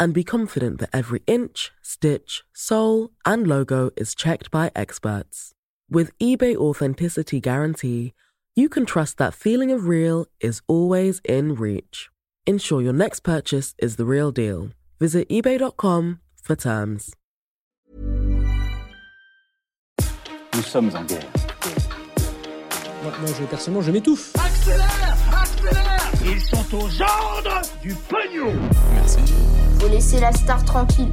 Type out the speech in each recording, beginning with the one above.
and be confident that every inch, stitch, sole, and logo is checked by experts. With eBay Authenticity Guarantee, you can trust that feeling of real is always in reach. Ensure your next purchase is the real deal. Visit eBay.com for terms. Nous sommes en guerre. Moi, moi, je, personnellement, je m'étouffe. Accélère Accélère Ils sont aux ordres du pognon Faut laisser la star tranquille.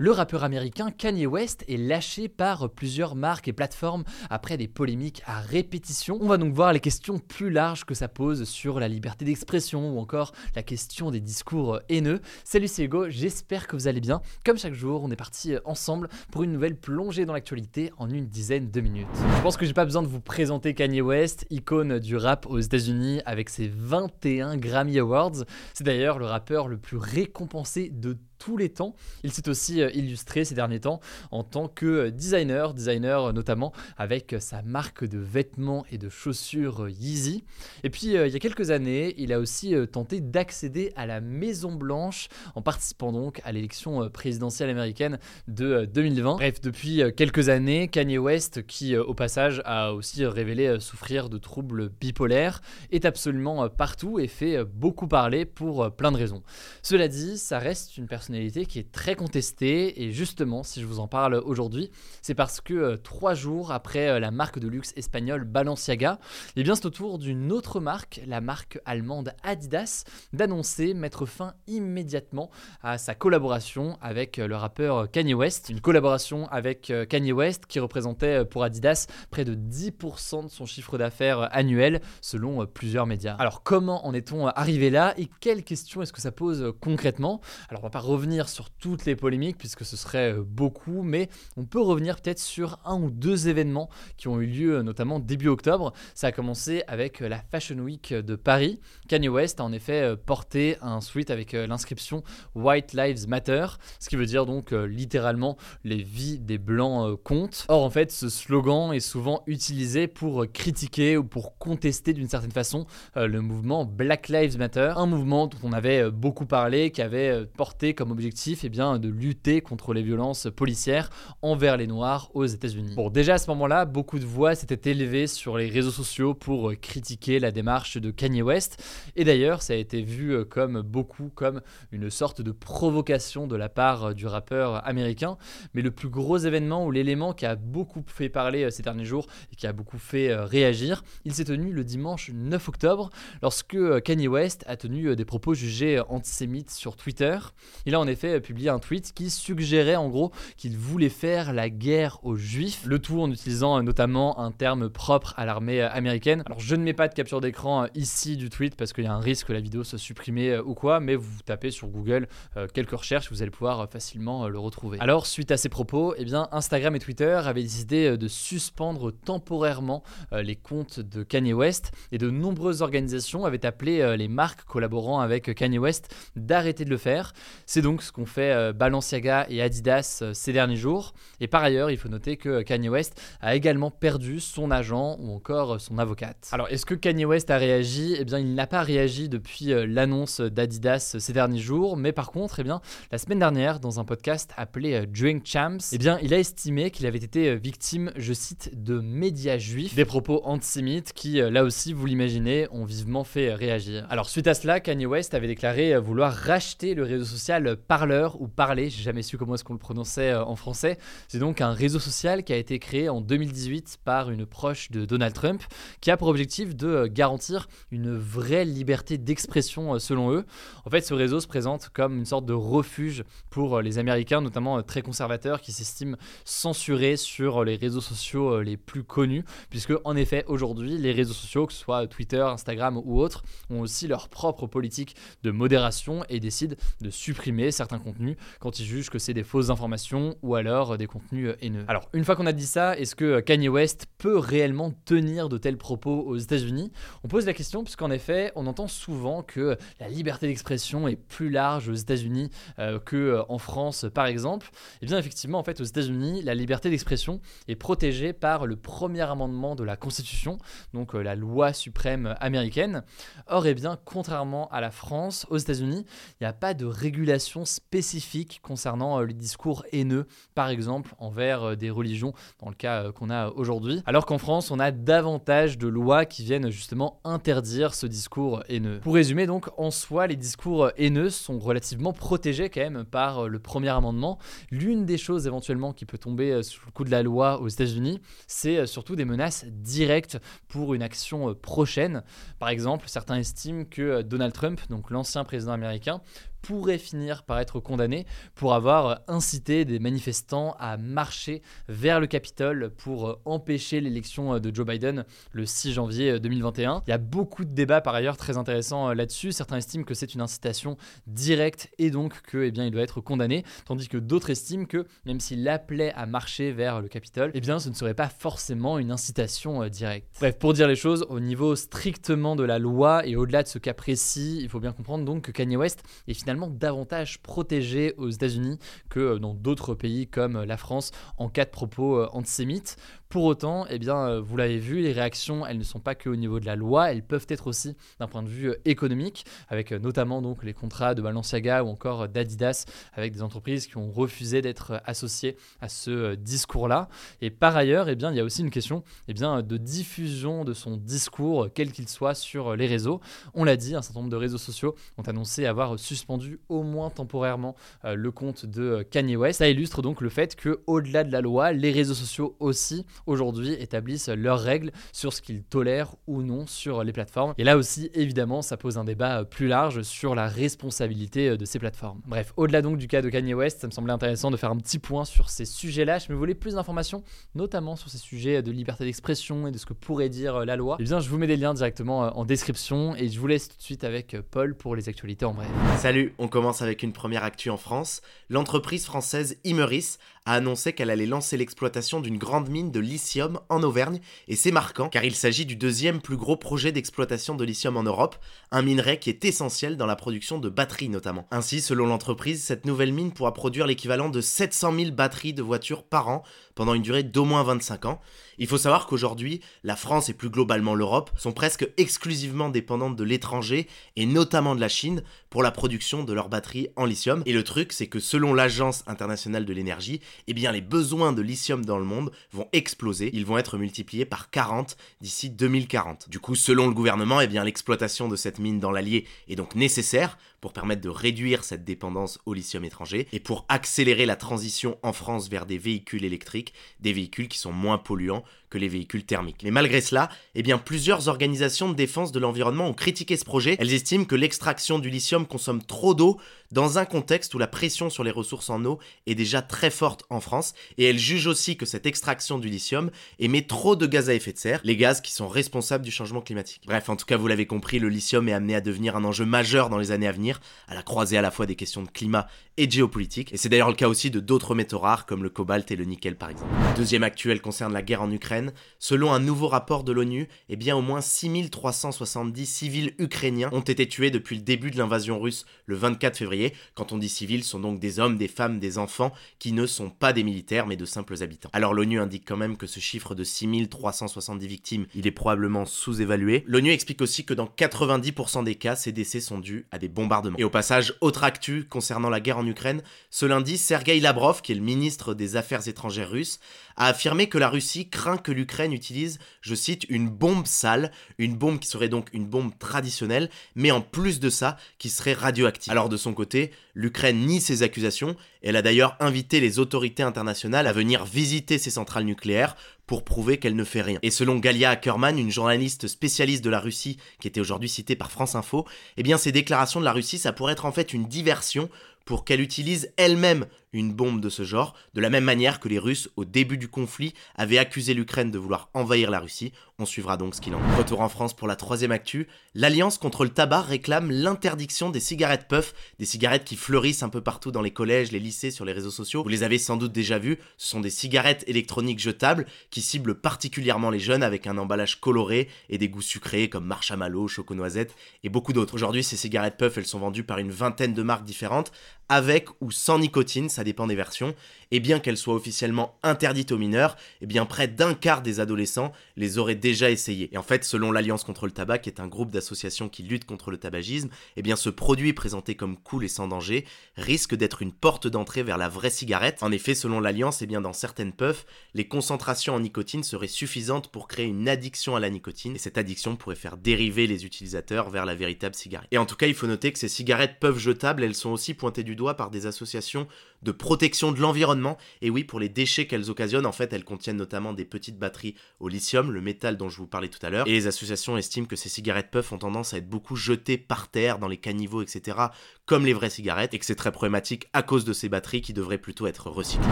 Le rappeur américain Kanye West est lâché par plusieurs marques et plateformes après des polémiques à répétition. On va donc voir les questions plus larges que ça pose sur la liberté d'expression ou encore la question des discours haineux. Salut c'est Hugo, j'espère que vous allez bien. Comme chaque jour, on est parti ensemble pour une nouvelle plongée dans l'actualité en une dizaine de minutes. Je pense que j'ai pas besoin de vous présenter Kanye West, icône du rap aux États-Unis avec ses 21 Grammy Awards. C'est d'ailleurs le rappeur le plus récompensé de tous les temps. Il s'est aussi euh, illustré ces derniers temps en tant que euh, designer, designer notamment avec sa marque de vêtements et de chaussures euh, Yeezy. Et puis il y a quelques années, il a aussi tenté d'accéder à la Maison Blanche en participant donc à l'élection présidentielle américaine de 2020. Bref, depuis quelques années, Kanye West, qui au passage a aussi révélé souffrir de troubles bipolaires, est absolument partout et fait beaucoup parler pour plein de raisons. Cela dit, ça reste une personne qui est très contestée. Et justement, si je vous en parle aujourd'hui, c'est parce que euh, trois jours après euh, la marque de luxe espagnole Balenciaga, eh bien c'est au tour d'une autre marque, la marque allemande Adidas, d'annoncer mettre fin immédiatement à sa collaboration avec euh, le rappeur Kanye West. Une collaboration avec Kanye West qui représentait pour Adidas près de 10% de son chiffre d'affaires annuel selon plusieurs médias. Alors comment en est-on arrivé là? Et quelles questions est-ce que ça pose concrètement? Alors on va pas revenir sur toutes les polémiques puisque ce serait euh, beaucoup, mais on peut revenir peut-être sur un ou deux événements qui ont eu lieu euh, notamment début octobre. Ça a commencé avec euh, la Fashion Week de Paris. Kanye West a en effet porté un suite avec l'inscription White Lives Matter, ce qui veut dire donc littéralement les vies des blancs comptent. Or en fait ce slogan est souvent utilisé pour critiquer ou pour contester d'une certaine façon le mouvement Black Lives Matter, un mouvement dont on avait beaucoup parlé, qui avait porté comme objectif eh bien, de lutter contre les violences policières envers les Noirs aux États-Unis. Bon, déjà à ce moment-là, beaucoup de voix s'étaient élevées sur les réseaux sociaux pour euh, critiquer la démarche de Kanye West. Et d'ailleurs, ça a été vu euh, comme beaucoup comme une sorte de provocation de la part euh, du rappeur américain. Mais le plus gros événement ou l'élément qui a beaucoup fait parler ces derniers jours et qui a beaucoup fait réagir, il s'est tenu le dimanche 9 octobre lorsque Kanye West a tenu des propos jugés antisémites sur Twitter. Il a en effet publié un tweet qui suggérait en gros qu'il voulait faire la guerre aux juifs, le tout en utilisant notamment un terme propre à l'armée américaine. Alors je ne mets pas de capture d'écran ici du tweet parce qu'il y a un risque que la vidéo soit supprimée euh, ou quoi, mais vous tapez sur Google euh, quelques recherches, vous allez pouvoir euh, facilement le retrouver. Alors suite à ces propos, eh bien Instagram et Twitter avaient décidé de suspendre temporairement les comptes de Kanye West et de nombreuses organisations avaient appelé les marques collaborant avec Kanye West d'arrêter de le faire. C'est donc ce qu'ont fait euh, Balenciaga et Adidas euh, ces derniers jours. Et par ailleurs, il faut noter que Kanye West a également perdu son agent ou encore euh, son avocate. Alors, est-ce que Kanye West a réagi? Eh bien, il n'a pas réagi depuis l'annonce d'Adidas ces derniers jours, mais par contre, eh bien, la semaine dernière, dans un podcast appelé Drink Champs, eh bien, il a estimé qu'il avait été victime, je cite, de médias juifs, des propos antisémites qui, là aussi, vous l'imaginez, ont vivement fait réagir. Alors, suite à cela, Kanye West avait déclaré vouloir racheter le réseau social Parleur ou Parler, j'ai jamais su comment est-ce qu'on le prononçait euh, en français. C'est donc un réseau social qui a été créé en 2018 par une proche de Donald Trump, qui a pour objectif de euh, garantir une vraie liberté d'expression euh, selon eux. En fait, ce réseau se présente comme une sorte de refuge pour les Américains, notamment très conservateurs, qui s'estiment censurés sur les réseaux sociaux les plus connus, puisque en effet, aujourd'hui, les réseaux sociaux, que ce soit Twitter, Instagram ou autres, ont aussi leur propre politique de modération et décident de supprimer certains contenus quand ils jugent que c'est des fausses informations ou alors des contenus haineux. Alors, une fois qu'on a dit ça, est-ce que Kanye West peut réellement tenir de tels propos aux États-Unis? On pose la question puisqu'en effet, on entend souvent que la liberté d'expression est plus large aux États-Unis euh, que en France, par exemple. Et eh bien, effectivement, en fait, aux États-Unis, la liberté d'expression est protégée par le premier amendement de la Constitution, donc euh, la loi suprême américaine. Or, eh bien, contrairement à la France, aux États-Unis, il n'y a pas de régulation spécifique concernant euh, les discours haineux, par exemple, envers euh, des religions, dans le cas qu'on a aujourd'hui. Alors qu'en France, on a davantage de lois qui viennent justement interdire ce discours haineux. Pour résumer, donc, en soi, les discours haineux sont relativement protégés quand même par le premier amendement. L'une des choses éventuellement qui peut tomber sous le coup de la loi aux États-Unis, c'est surtout des menaces directes pour une action prochaine. Par exemple, certains estiment que Donald Trump, donc l'ancien président américain, pourrait finir par être condamné pour avoir incité des manifestants à marcher vers le Capitole pour empêcher l'élection de Joe Biden le 6 janvier 2021. Il y a beaucoup de débats par ailleurs très intéressants là-dessus. Certains estiment que c'est une incitation directe et donc que eh bien, il doit être condamné, tandis que d'autres estiment que même s'il appelait à marcher vers le Capitole, eh bien ce ne serait pas forcément une incitation euh, directe. Bref, pour dire les choses, au niveau strictement de la loi et au-delà de ce cas précis, il faut bien comprendre donc que Kanye West est finalement davantage protégé aux États-Unis que dans d'autres pays comme la France en cas de propos euh, antisémites. Pour autant, eh bien, euh, vous l'avez vu, les réactions, elles ne sont pas que au niveau de la loi, elles peuvent être aussi d'un point de vue euh, économique, avec euh, notamment donc les contrats de Balenciaga ou encore d'Adidas, avec des entreprises qui ont refusé d'être associées à ce discours-là. Et par ailleurs, eh bien, il y a aussi une question eh bien, de diffusion de son discours, quel qu'il soit, sur les réseaux. On l'a dit, un certain nombre de réseaux sociaux ont annoncé avoir suspendu au moins temporairement le compte de Kanye West. Ça illustre donc le fait que, au-delà de la loi, les réseaux sociaux aussi aujourd'hui établissent leurs règles sur ce qu'ils tolèrent ou non sur les plateformes. Et là aussi, évidemment, ça pose un débat euh, plus large sur la responsabilité euh, de ces plateformes. Bref, au-delà donc du cas de Kanye West, ça me semblait intéressant de faire un petit point sur ces sujets-là. Je me voulais plus d'informations, notamment sur ces sujets de liberté d'expression et de ce que pourrait dire euh, la loi. Eh bien, je vous mets des liens directement en description et je vous laisse tout de suite avec Paul pour les actualités en bref. Salut, on commence avec une première actu en France. L'entreprise française Imeris a annoncé qu'elle allait lancer l'exploitation d'une grande mine de lithium en Auvergne, et c'est marquant car il s'agit du deuxième plus gros projet d'exploitation de lithium en Europe, un minerai qui est essentiel dans la production de batteries notamment. Ainsi, selon l'entreprise, cette nouvelle mine pourra produire l'équivalent de 700 000 batteries de voitures par an pendant une durée d'au moins 25 ans. Il faut savoir qu'aujourd'hui, la France et plus globalement l'Europe sont presque exclusivement dépendantes de l'étranger et notamment de la Chine pour la production de leurs batteries en lithium. Et le truc, c'est que selon l'Agence internationale de l'énergie, eh bien les besoins de lithium dans le monde vont exploser. Ils vont être multipliés par 40 d'ici 2040. Du coup, selon le gouvernement, eh bien l'exploitation de cette mine dans l'Allier est donc nécessaire pour permettre de réduire cette dépendance au lithium étranger et pour accélérer la transition en France vers des véhicules électriques, des véhicules qui sont moins polluants que les véhicules thermiques. Mais malgré cela, eh bien, plusieurs organisations de défense de l'environnement ont critiqué ce projet. Elles estiment que l'extraction du lithium consomme trop d'eau dans un contexte où la pression sur les ressources en eau est déjà très forte en France, et elles jugent aussi que cette extraction du lithium émet trop de gaz à effet de serre, les gaz qui sont responsables du changement climatique. Bref, en tout cas, vous l'avez compris, le lithium est amené à devenir un enjeu majeur dans les années à venir, à la croisée à la fois des questions de climat et de géopolitique, et c'est d'ailleurs le cas aussi de d'autres métaux rares comme le cobalt et le nickel par exemple. Deuxième actuel concerne la guerre en Ukraine Selon un nouveau rapport de l'ONU, eh bien au moins 6370 civils ukrainiens ont été tués depuis le début de l'invasion russe le 24 février. Quand on dit civils, ce sont donc des hommes, des femmes, des enfants qui ne sont pas des militaires mais de simples habitants. Alors l'ONU indique quand même que ce chiffre de 6370 victimes, il est probablement sous-évalué. L'ONU explique aussi que dans 90% des cas, ces décès sont dus à des bombardements. Et au passage, autre actu concernant la guerre en Ukraine, ce lundi, Sergei Lavrov, qui est le ministre des Affaires étrangères russe, a affirmé que la Russie craint que l'Ukraine utilise, je cite, une bombe sale, une bombe qui serait donc une bombe traditionnelle, mais en plus de ça, qui serait radioactive. Alors de son côté, l'Ukraine nie ces accusations, elle a d'ailleurs invité les autorités internationales à venir visiter ces centrales nucléaires pour prouver qu'elle ne fait rien. Et selon Galia Ackerman, une journaliste spécialiste de la Russie qui était aujourd'hui citée par France Info, eh bien ces déclarations de la Russie, ça pourrait être en fait une diversion pour qu'elle utilise elle-même une bombe de ce genre, de la même manière que les Russes, au début du conflit, avaient accusé l'Ukraine de vouloir envahir la Russie. On suivra donc ce qu'il en est. Retour en France pour la troisième actu. L'Alliance contre le tabac réclame l'interdiction des cigarettes puff, des cigarettes qui fleurissent un peu partout dans les collèges, les lycées, sur les réseaux sociaux. Vous les avez sans doute déjà vues. Ce sont des cigarettes électroniques jetables qui ciblent particulièrement les jeunes avec un emballage coloré et des goûts sucrés comme marshmallow, choco-noisette et beaucoup d'autres. Aujourd'hui, ces cigarettes puff, elles sont vendues par une vingtaine de marques différentes avec ou sans nicotine, ça dépend des versions, et bien qu'elles soient officiellement interdites aux mineurs, et eh bien près d'un quart des adolescents les auraient déjà essayées. Et en fait, selon l'Alliance contre le tabac, qui est un groupe d'associations qui lutte contre le tabagisme, et eh bien ce produit présenté comme cool et sans danger risque d'être une porte d'entrée vers la vraie cigarette. En effet, selon l'Alliance, eh bien dans certaines puffs, les concentrations en nicotine seraient suffisantes pour créer une addiction à la nicotine, et cette addiction pourrait faire dériver les utilisateurs vers la véritable cigarette. Et en tout cas, il faut noter que ces cigarettes puff jetables, elles sont aussi pointées du doigt par des associations de protection de l'environnement. Et oui, pour les déchets qu'elles occasionnent, en fait, elles contiennent notamment des petites batteries au lithium, le métal dont je vous parlais tout à l'heure. Et les associations estiment que ces cigarettes puff ont tendance à être beaucoup jetées par terre, dans les caniveaux, etc., comme les vraies cigarettes, et que c'est très problématique à cause de ces batteries qui devraient plutôt être recyclées.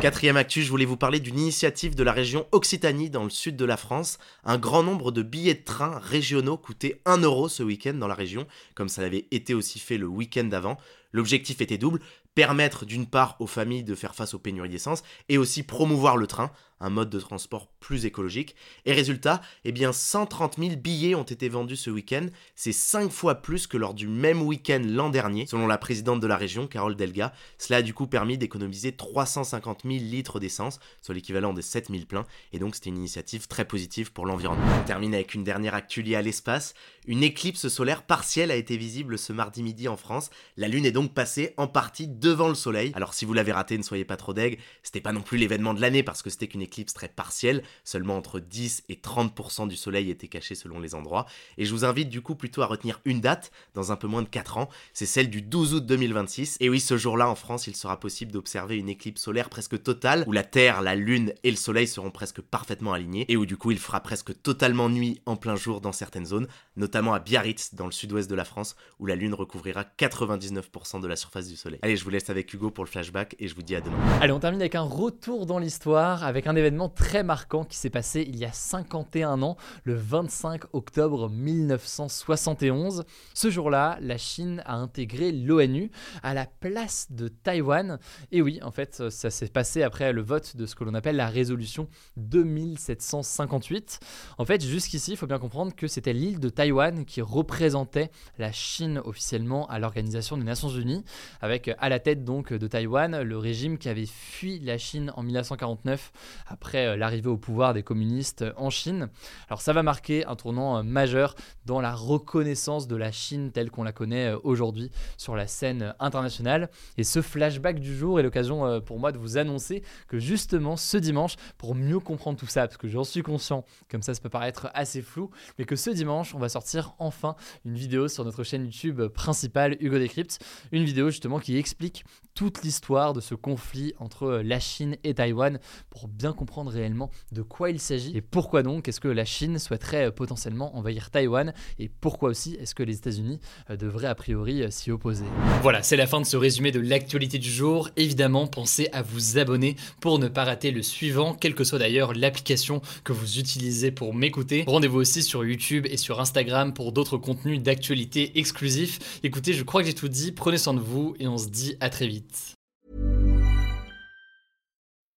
Quatrième actu, je voulais vous parler d'une initiative de la région Occitanie, dans le sud de la France. Un grand nombre de billets de train régionaux coûtaient 1 euro ce week-end dans la région, comme ça l'avait été aussi fait le week-end d'avant. L'objectif était double, permettre d'une part aux familles de faire face aux pénuries d'essence et aussi promouvoir le train un mode de transport plus écologique. Et résultat, eh bien 130 000 billets ont été vendus ce week-end. C'est 5 fois plus que lors du même week-end l'an dernier, selon la présidente de la région, Carole Delga. Cela a du coup permis d'économiser 350 000 litres d'essence, soit l'équivalent de 7 000 pleins. Et donc c'était une initiative très positive pour l'environnement. On termine avec une dernière actu liée à l'espace. Une éclipse solaire partielle a été visible ce mardi midi en France. La Lune est donc passée en partie devant le Soleil. Alors si vous l'avez raté, ne soyez pas trop deg. C'était pas non plus l'événement de l'année parce que c'était qu'une éclipse très partielle, seulement entre 10 et 30% du soleil était caché selon les endroits, et je vous invite du coup plutôt à retenir une date, dans un peu moins de 4 ans, c'est celle du 12 août 2026, et oui, ce jour-là en France, il sera possible d'observer une éclipse solaire presque totale, où la Terre, la Lune et le Soleil seront presque parfaitement alignés, et où du coup il fera presque totalement nuit en plein jour dans certaines zones, notamment à Biarritz, dans le sud-ouest de la France, où la Lune recouvrira 99% de la surface du Soleil. Allez, je vous laisse avec Hugo pour le flashback, et je vous dis à demain. Allez, on termine avec un retour dans l'histoire, avec un événement très marquant qui s'est passé il y a 51 ans, le 25 octobre 1971. Ce jour-là, la Chine a intégré l'ONU à la place de Taïwan. Et oui, en fait, ça s'est passé après le vote de ce que l'on appelle la résolution 2758. En fait, jusqu'ici, il faut bien comprendre que c'était l'île de Taïwan qui représentait la Chine officiellement à l'Organisation des Nations Unies, avec à la tête donc de Taïwan le régime qui avait fui la Chine en 1949 après euh, l'arrivée au pouvoir des communistes en Chine. Alors ça va marquer un tournant euh, majeur dans la reconnaissance de la Chine telle qu'on la connaît euh, aujourd'hui sur la scène internationale. Et ce flashback du jour est l'occasion pour moi de vous annoncer que justement ce dimanche, pour mieux comprendre tout ça, parce que j'en suis conscient, comme ça ça peut paraître assez flou, mais que ce dimanche on va sortir enfin une vidéo sur notre chaîne YouTube principale Hugo Decrypt, une vidéo justement qui explique toute l'histoire de ce conflit entre la Chine et Taïwan pour bien comprendre réellement de quoi il s'agit et pourquoi donc est-ce que la Chine souhaiterait euh, potentiellement envahir Taïwan et pourquoi aussi est-ce que les États-Unis euh, devraient a priori euh, s'y opposer? Voilà, c'est la fin de ce résumé de l'actualité du jour. Évidemment, pensez à vous abonner pour ne pas rater le suivant, quelle que soit d'ailleurs l'application que vous utilisez pour m'écouter. Rendez-vous aussi sur YouTube et sur Instagram pour d'autres contenus d'actualité exclusifs. Écoutez, je crois que j'ai tout dit, prenez soin de vous et on se dit à très vite.